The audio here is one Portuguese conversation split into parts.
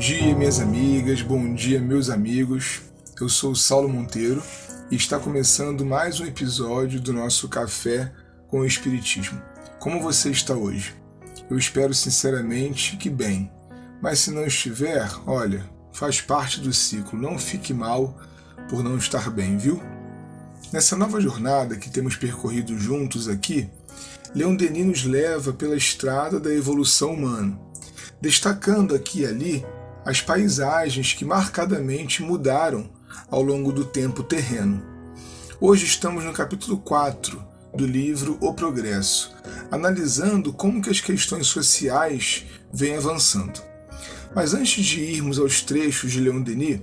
Dia, minhas amigas, bom dia, meus amigos. Eu sou o Saulo Monteiro e está começando mais um episódio do nosso Café com o Espiritismo. Como você está hoje? Eu espero sinceramente que bem, mas se não estiver, olha, faz parte do ciclo, não fique mal por não estar bem, viu? Nessa nova jornada que temos percorrido juntos aqui, Leon Denis nos leva pela estrada da evolução humana destacando aqui e ali as paisagens que marcadamente mudaram ao longo do tempo terreno. Hoje estamos no capítulo 4 do livro O Progresso, analisando como que as questões sociais vêm avançando. Mas antes de irmos aos trechos de Leon Denis,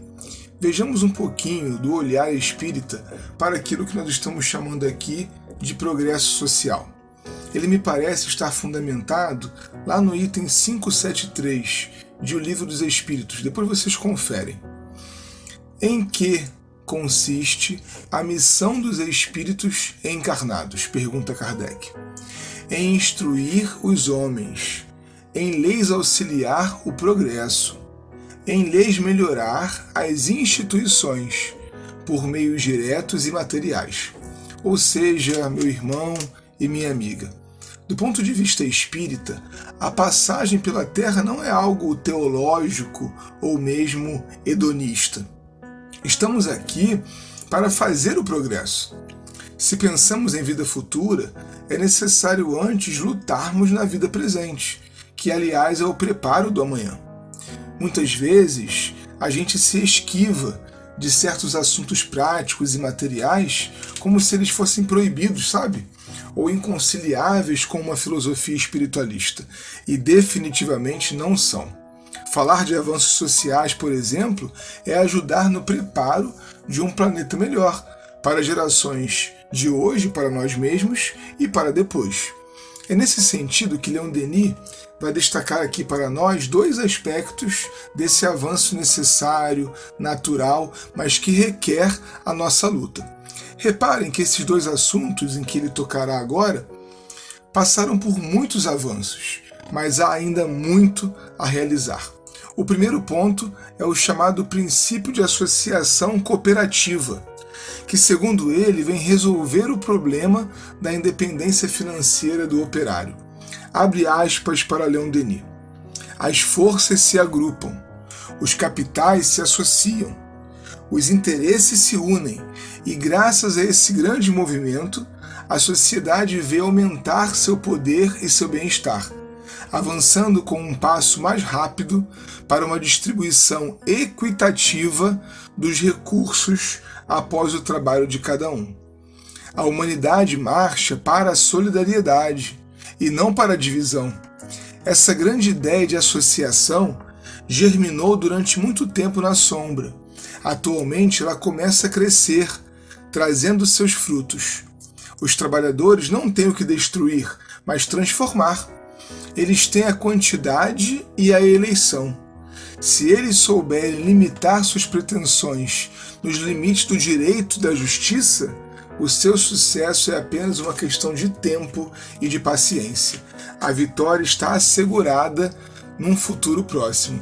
vejamos um pouquinho do olhar espírita para aquilo que nós estamos chamando aqui de progresso social ele me parece estar fundamentado lá no item 573 de O Livro dos Espíritos. Depois vocês conferem. Em que consiste a missão dos espíritos encarnados? Pergunta Kardec. Em instruir os homens, em leis auxiliar o progresso, em leis melhorar as instituições por meios diretos e materiais. Ou seja, meu irmão e minha amiga, do ponto de vista espírita, a passagem pela Terra não é algo teológico ou mesmo hedonista. Estamos aqui para fazer o progresso. Se pensamos em vida futura, é necessário antes lutarmos na vida presente, que aliás é o preparo do amanhã. Muitas vezes a gente se esquiva de certos assuntos práticos e materiais como se eles fossem proibidos, sabe? ou inconciliáveis com uma filosofia espiritualista, e definitivamente não são. Falar de avanços sociais, por exemplo, é ajudar no preparo de um planeta melhor para gerações de hoje, para nós mesmos e para depois. É nesse sentido que Leon Denis vai destacar aqui para nós dois aspectos desse avanço necessário, natural, mas que requer a nossa luta. Reparem que esses dois assuntos em que ele tocará agora passaram por muitos avanços, mas há ainda muito a realizar. O primeiro ponto é o chamado princípio de associação cooperativa, que, segundo ele, vem resolver o problema da independência financeira do operário. Abre aspas para Leon Denis. As forças se agrupam, os capitais se associam, os interesses se unem e graças a esse grande movimento, a sociedade vê aumentar seu poder e seu bem-estar, avançando com um passo mais rápido para uma distribuição equitativa dos recursos após o trabalho de cada um. A humanidade marcha para a solidariedade e não para a divisão. Essa grande ideia de associação germinou durante muito tempo na sombra. Atualmente ela começa a crescer trazendo seus frutos. Os trabalhadores não têm o que destruir, mas transformar. Eles têm a quantidade e a eleição. Se eles souberem limitar suas pretensões nos limites do direito e da justiça, o seu sucesso é apenas uma questão de tempo e de paciência. A vitória está assegurada num futuro próximo.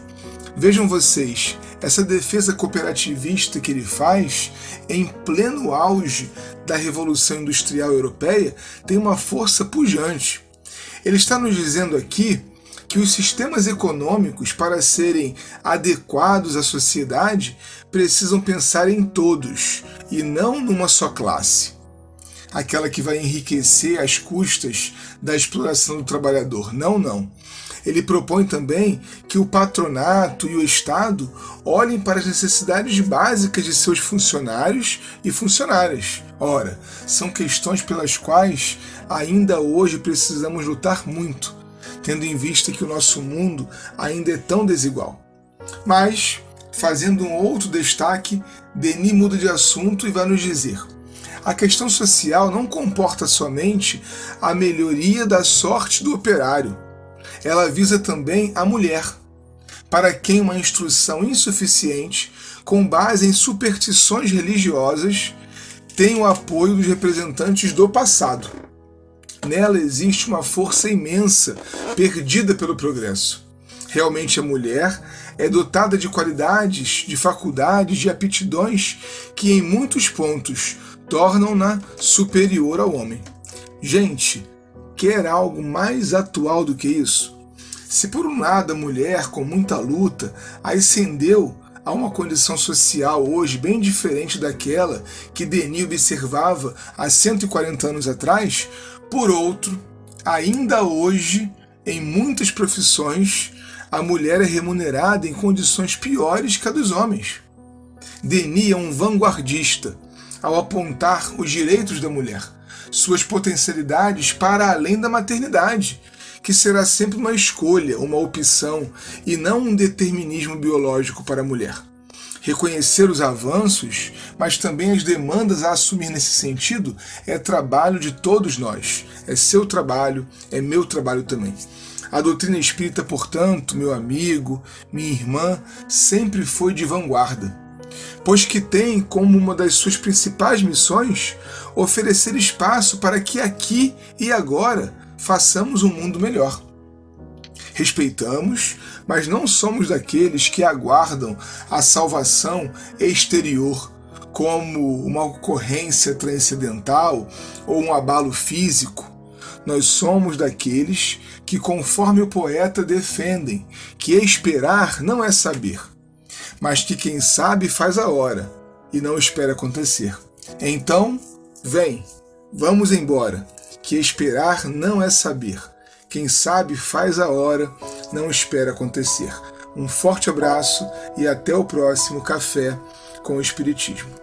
Vejam vocês, essa defesa cooperativista que ele faz, em pleno auge da Revolução Industrial Europeia, tem uma força pujante. Ele está nos dizendo aqui que os sistemas econômicos, para serem adequados à sociedade, precisam pensar em todos e não numa só classe. Aquela que vai enriquecer às custas da exploração do trabalhador. Não, não ele propõe também que o patronato e o Estado olhem para as necessidades básicas de seus funcionários e funcionárias. Ora, são questões pelas quais ainda hoje precisamos lutar muito, tendo em vista que o nosso mundo ainda é tão desigual. Mas, fazendo um outro destaque, Denis muda de assunto e vai nos dizer: a questão social não comporta somente a melhoria da sorte do operário, ela visa também a mulher, para quem uma instrução insuficiente, com base em superstições religiosas, tem o apoio dos representantes do passado. Nela existe uma força imensa perdida pelo progresso. Realmente a mulher é dotada de qualidades, de faculdades, de aptidões que em muitos pontos tornam-na superior ao homem. Gente, quer algo mais atual do que isso? Se por um lado a mulher, com muita luta, ascendeu a uma condição social hoje bem diferente daquela que Denis observava há 140 anos atrás, por outro, ainda hoje, em muitas profissões, a mulher é remunerada em condições piores que a dos homens. Denis é um vanguardista ao apontar os direitos da mulher, suas potencialidades para além da maternidade, que será sempre uma escolha, uma opção e não um determinismo biológico para a mulher. Reconhecer os avanços, mas também as demandas a assumir nesse sentido, é trabalho de todos nós. É seu trabalho, é meu trabalho também. A doutrina espírita, portanto, meu amigo, minha irmã, sempre foi de vanguarda, pois que tem como uma das suas principais missões oferecer espaço para que aqui e agora façamos um mundo melhor. Respeitamos, mas não somos daqueles que aguardam a salvação exterior como uma ocorrência transcendental ou um abalo físico. Nós somos daqueles que, conforme o poeta, defendem que esperar não é saber, mas que quem sabe faz a hora e não espera acontecer. Então, vem, vamos embora que esperar não é saber. Quem sabe faz a hora, não espera acontecer. Um forte abraço e até o próximo Café com o Espiritismo.